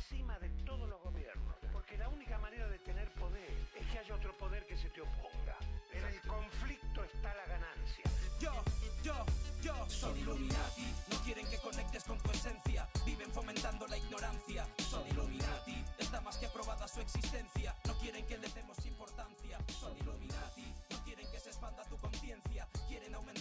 encima de todos los gobiernos. Porque la única manera de tener poder es que haya otro poder que se te oponga. En el conflicto está la ganancia. Yo, yo, yo son Illuminati. No quieren que conectes con tu esencia. Viven fomentando la ignorancia. Son Illuminati. Está más que aprobada su existencia. No quieren que le demos importancia. Son Illuminati. No quieren que se expanda tu conciencia. Quieren aumentar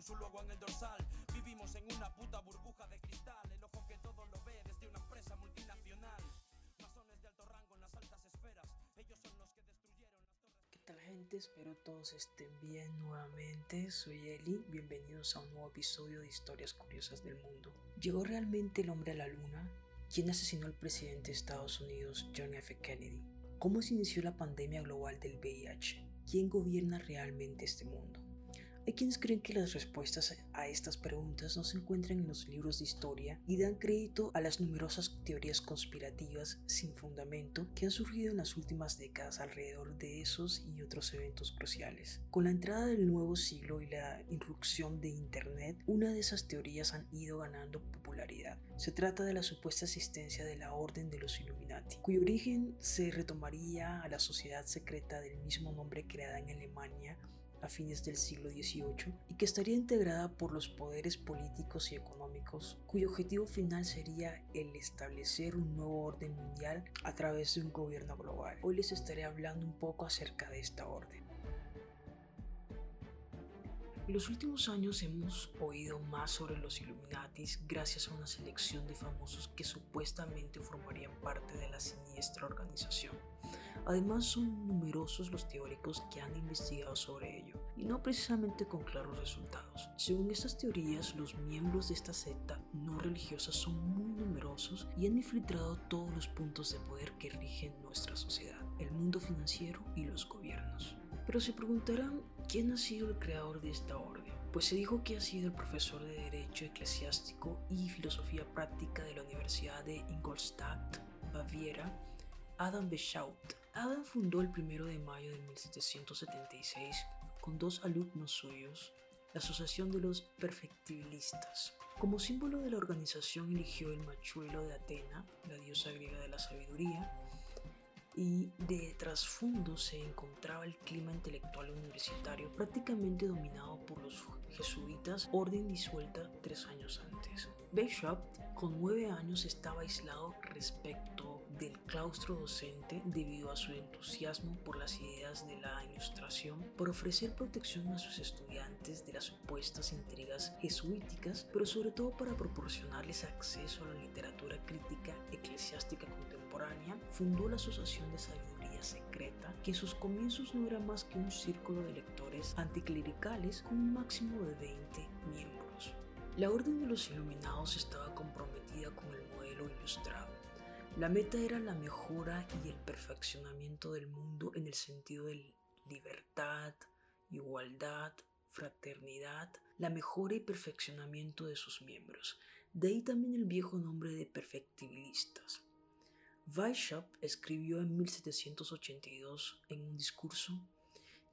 en el dorsal. Vivimos en una burbuja de cristal. El ojo que todo lo ve desde una empresa multinacional. Masones alto en las altas esferas. ¿Qué tal gente? Espero todos estén bien nuevamente. Soy Eli. Bienvenidos a un nuevo episodio de Historias Curiosas del Mundo. ¿Llegó realmente el hombre a la luna? ¿Quién asesinó al presidente de Estados Unidos, John F. Kennedy? ¿Cómo se inició la pandemia global del VIH? ¿Quién gobierna realmente este mundo? Hay quienes creen que las respuestas a estas preguntas no se encuentran en los libros de historia y dan crédito a las numerosas teorías conspirativas sin fundamento que han surgido en las últimas décadas alrededor de esos y otros eventos cruciales. Con la entrada del nuevo siglo y la irrupción de Internet, una de esas teorías han ido ganando popularidad. Se trata de la supuesta existencia de la Orden de los Illuminati, cuyo origen se retomaría a la sociedad secreta del mismo nombre creada en Alemania a fines del siglo XVIII y que estaría integrada por los poderes políticos y económicos, cuyo objetivo final sería el establecer un nuevo orden mundial a través de un gobierno global. Hoy les estaré hablando un poco acerca de esta orden. En los últimos años hemos oído más sobre los Illuminatis gracias a una selección de famosos que supuestamente formarían parte de la siniestra organización. Además son numerosos los teóricos que han investigado sobre ello, y no precisamente con claros resultados. Según estas teorías, los miembros de esta secta no religiosa son muy numerosos y han infiltrado todos los puntos de poder que rigen nuestra sociedad, el mundo financiero y los gobiernos. Pero se preguntarán quién ha sido el creador de esta orden. Pues se dijo que ha sido el profesor de Derecho Eclesiástico y Filosofía Práctica de la Universidad de Ingolstadt, Baviera, Adam Beschaut. Adam fundó el 1 de mayo de 1776 con dos alumnos suyos la Asociación de los Perfectibilistas. Como símbolo de la organización eligió el machuelo de Atena, la diosa griega de la sabiduría, y de trasfondo se encontraba el clima intelectual universitario prácticamente dominado por los jesuitas, orden disuelta tres años antes. Bishop, con nueve años, estaba aislado respecto del claustro docente debido a su entusiasmo por las ideas de la ilustración, por ofrecer protección a sus estudiantes de las supuestas intrigas jesuíticas, pero sobre todo para proporcionarles acceso a la literatura crítica eclesiástica contemporánea, fundó la Asociación de sabiduría secreta, que en sus comienzos no era más que un círculo de lectores anticlericales con un máximo de 20 miembros. La Orden de los Iluminados estaba comprometida con el modelo ilustrado. La meta era la mejora y el perfeccionamiento del mundo en el sentido de libertad, igualdad, fraternidad, la mejora y perfeccionamiento de sus miembros. De ahí también el viejo nombre de perfectibilistas. Weishaupt escribió en 1782 en un discurso,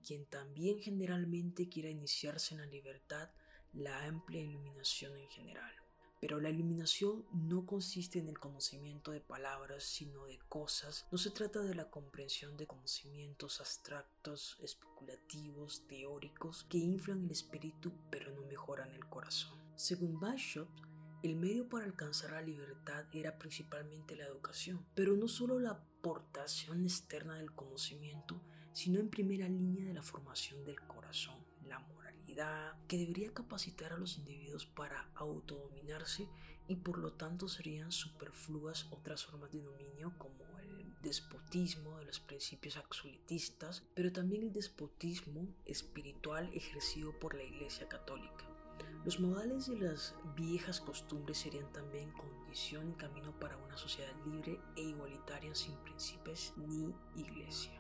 quien también generalmente quiera iniciarse en la libertad, la amplia iluminación en general. Pero la iluminación no consiste en el conocimiento de palabras, sino de cosas. No se trata de la comprensión de conocimientos abstractos, especulativos, teóricos, que inflan el espíritu pero no mejoran el corazón. Según Weishaupt, el medio para alcanzar la libertad era principalmente la educación, pero no solo la aportación externa del conocimiento, sino en primera línea de la formación del corazón, la moralidad, que debería capacitar a los individuos para autodominarse y por lo tanto serían superfluas otras formas de dominio como el despotismo de los principios absolutistas, pero también el despotismo espiritual ejercido por la Iglesia Católica. Los modales de las viejas costumbres serían también condición y camino para una sociedad libre e igualitaria sin príncipes ni iglesia.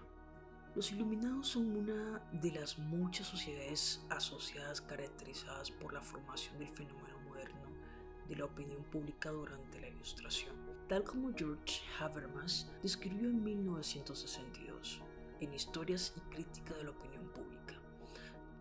Los iluminados son una de las muchas sociedades asociadas caracterizadas por la formación del fenómeno de la opinión pública durante la Ilustración, tal como George Habermas describió en 1962 en Historias y Crítica de la Opinión Pública.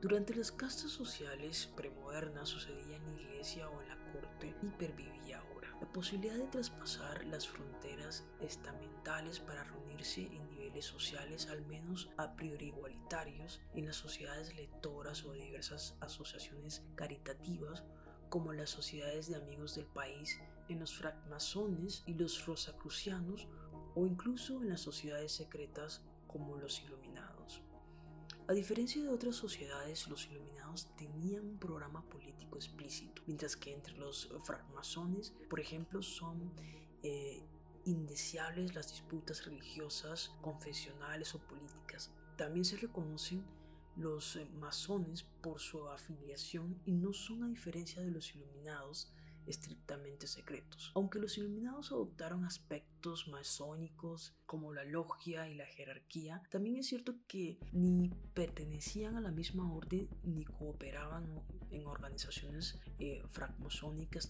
Durante las castas sociales premodernas sucedía en la iglesia o en la corte y pervivía ahora. La posibilidad de traspasar las fronteras estamentales para reunirse en niveles sociales al menos a priori igualitarios en las sociedades lectoras o diversas asociaciones caritativas como las sociedades de amigos del país, en los francmasones y los rosacrucianos o incluso en las sociedades secretas como los iluminados. A diferencia de otras sociedades, los iluminados tenían un programa político explícito, mientras que entre los francmasones, por ejemplo, son eh, indeseables las disputas religiosas, confesionales o políticas. También se reconocen los eh, masones por su afiliación y no son a diferencia de los iluminados estrictamente secretos. Aunque los iluminados adoptaron aspectos masónicos como la logia y la jerarquía, también es cierto que ni pertenecían a la misma orden ni cooperaban en organizaciones eh,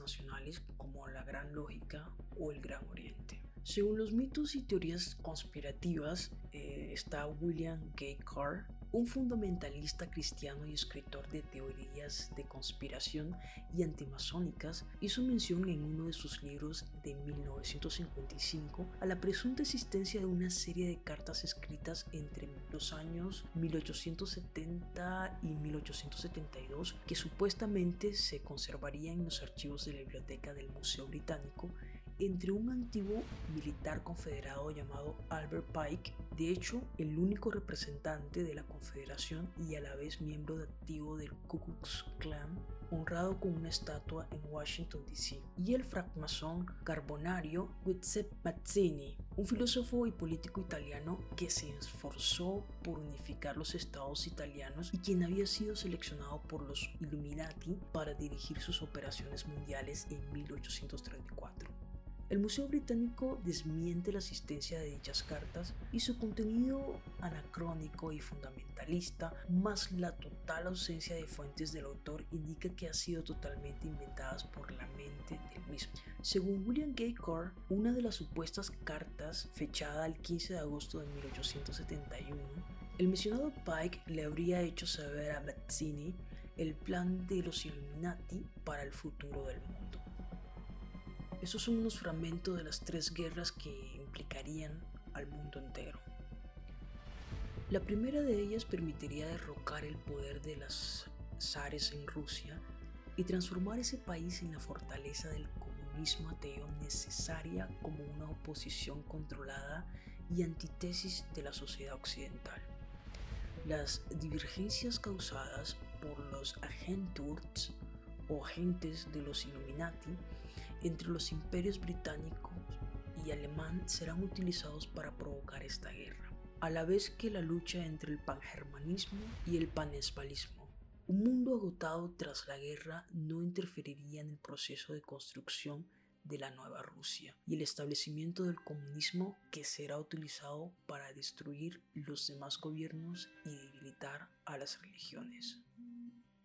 nacionales como la Gran Lógica o el Gran Oriente. Según los mitos y teorías conspirativas, eh, está William Gay Carr, un fundamentalista cristiano y escritor de teorías de conspiración y antimasónicas, hizo mención en uno de sus libros de 1955 a la presunta existencia de una serie de cartas escritas entre los años 1870 y 1872 que supuestamente se conservarían en los archivos de la biblioteca del Museo Británico entre un antiguo militar confederado llamado Albert Pike, de hecho el único representante de la confederación y a la vez miembro activo del Ku Klux Klan, honrado con una estatua en Washington, D.C., y el francmasón carbonario Giuseppe Mazzini, un filósofo y político italiano que se esforzó por unificar los estados italianos y quien había sido seleccionado por los Illuminati para dirigir sus operaciones mundiales en 1834. El Museo Británico desmiente la existencia de dichas cartas y su contenido anacrónico y fundamentalista, más la total ausencia de fuentes del autor, indica que han sido totalmente inventadas por la mente del mismo. Según William Gay Carr, una de las supuestas cartas, fechada el 15 de agosto de 1871, el mencionado Pike le habría hecho saber a Mazzini el plan de los Illuminati para el futuro del mundo. Esos son unos fragmentos de las tres guerras que implicarían al mundo entero. La primera de ellas permitiría derrocar el poder de las zares en Rusia y transformar ese país en la fortaleza del comunismo ateo necesaria como una oposición controlada y antítesis de la sociedad occidental. Las divergencias causadas por los agentures o agentes de los Illuminati entre los imperios británico y alemán serán utilizados para provocar esta guerra, a la vez que la lucha entre el pangermanismo y el panesvalismo. Un mundo agotado tras la guerra no interferiría en el proceso de construcción de la nueva Rusia y el establecimiento del comunismo que será utilizado para destruir los demás gobiernos y debilitar a las religiones.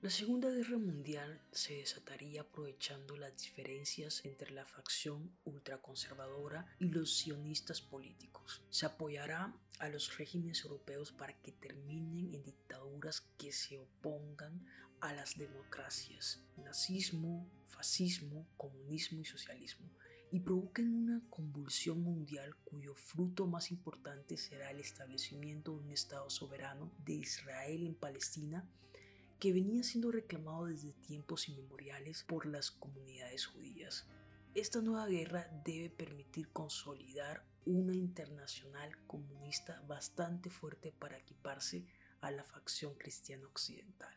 La Segunda Guerra Mundial se desataría aprovechando las diferencias entre la facción ultraconservadora y los sionistas políticos. Se apoyará a los regímenes europeos para que terminen en dictaduras que se opongan a las democracias, nazismo, fascismo, comunismo y socialismo, y provoquen una convulsión mundial cuyo fruto más importante será el establecimiento de un Estado soberano de Israel en Palestina que venía siendo reclamado desde tiempos inmemoriales por las comunidades judías. Esta nueva guerra debe permitir consolidar una internacional comunista bastante fuerte para equiparse a la facción cristiana occidental.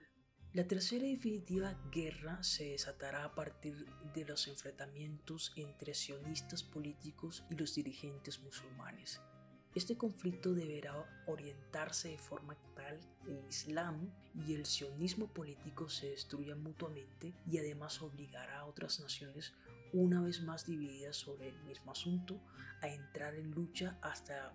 La tercera y definitiva guerra se desatará a partir de los enfrentamientos entre sionistas políticos y los dirigentes musulmanes, este conflicto deberá orientarse de forma tal que el Islam y el sionismo político se destruyan mutuamente y además obligará a otras naciones, una vez más divididas sobre el mismo asunto, a entrar en lucha hasta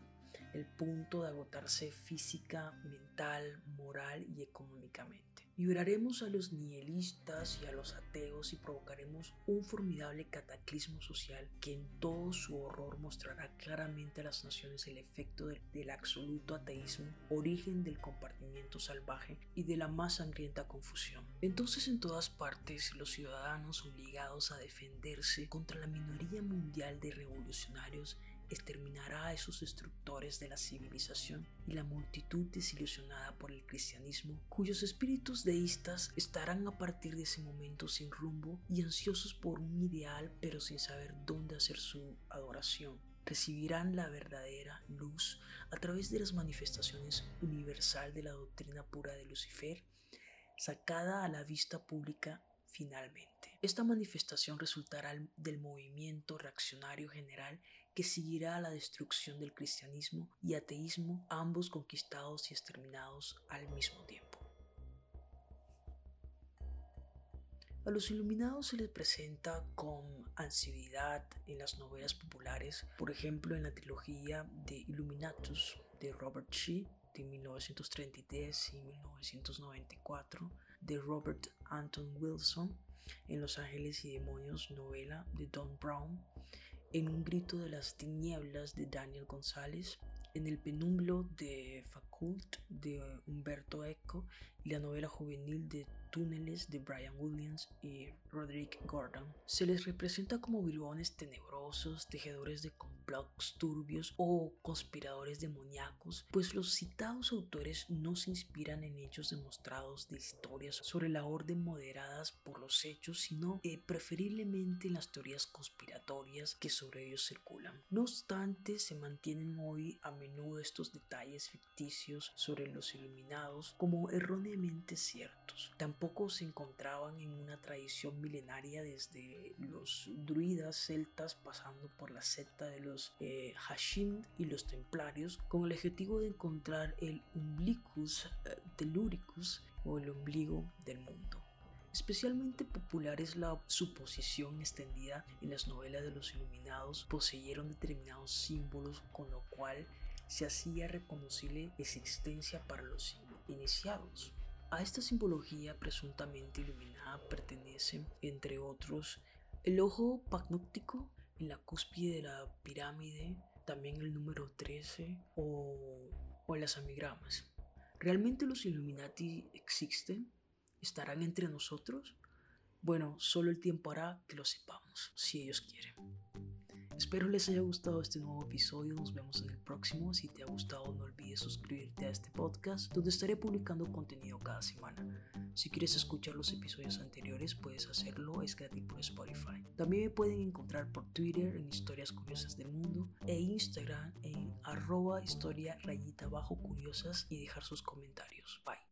el punto de agotarse física, mental, moral y económicamente. Liberaremos a los nihilistas y a los ateos y provocaremos un formidable cataclismo social que en todo su horror mostrará claramente a las naciones el efecto del, del absoluto ateísmo, origen del compartimiento salvaje y de la más sangrienta confusión. Entonces en todas partes los ciudadanos obligados a defenderse contra la minoría mundial de revolucionarios exterminará a esos destructores de la civilización y la multitud desilusionada por el cristianismo, cuyos espíritus deístas estarán a partir de ese momento sin rumbo y ansiosos por un ideal pero sin saber dónde hacer su adoración. Recibirán la verdadera luz a través de las manifestaciones universal de la doctrina pura de Lucifer, sacada a la vista pública finalmente. Esta manifestación resultará del movimiento reaccionario general que seguirá a la destrucción del cristianismo y ateísmo, ambos conquistados y exterminados al mismo tiempo. A los iluminados se les presenta con ansiedad en las novelas populares, por ejemplo en la trilogía de Illuminatus de Robert Shee de 1933 y 1994, de Robert Anton Wilson en Los Ángeles y Demonios, novela de Don Brown, en Un grito de las tinieblas de Daniel González, en El penumbro de Facult de Humberto Eco y la novela juvenil de Túneles de Brian Williams y Roderick Gordon. Se les representa como bribones tenebrosos, tejedores de complots turbios o conspiradores demoníacos, pues los citados autores no se inspiran en hechos demostrados de historias sobre la orden moderadas por los hechos, sino eh, preferiblemente en las teorías conspiratorias que sobre ellos circulan. No obstante, se mantienen hoy a menudo estos detalles ficticios sobre los iluminados como erróneamente ciertos tampoco se encontraban en una tradición milenaria desde los druidas celtas pasando por la secta de los eh, Hashind y los templarios con el objetivo de encontrar el umblicus eh, o el ombligo del mundo. Especialmente popular es la suposición extendida en las novelas de los iluminados poseyeron determinados símbolos con lo cual se hacía reconocible existencia para los iniciados. A esta simbología presuntamente iluminada pertenecen, entre otros, el ojo pagnóptico en la cúspide de la pirámide, también el número 13 o, o las amigramas. ¿Realmente los Illuminati existen? ¿Estarán entre nosotros? Bueno, solo el tiempo hará que lo sepamos, si ellos quieren. Espero les haya gustado este nuevo episodio. Nos vemos en el próximo. Si te ha gustado, no olvides suscribirte a este podcast, donde estaré publicando contenido cada semana. Si quieres escuchar los episodios anteriores, puedes hacerlo. Es gratis por Spotify. También me pueden encontrar por Twitter en Historias Curiosas del Mundo e Instagram en arroba historia rayita bajo curiosas y dejar sus comentarios. Bye.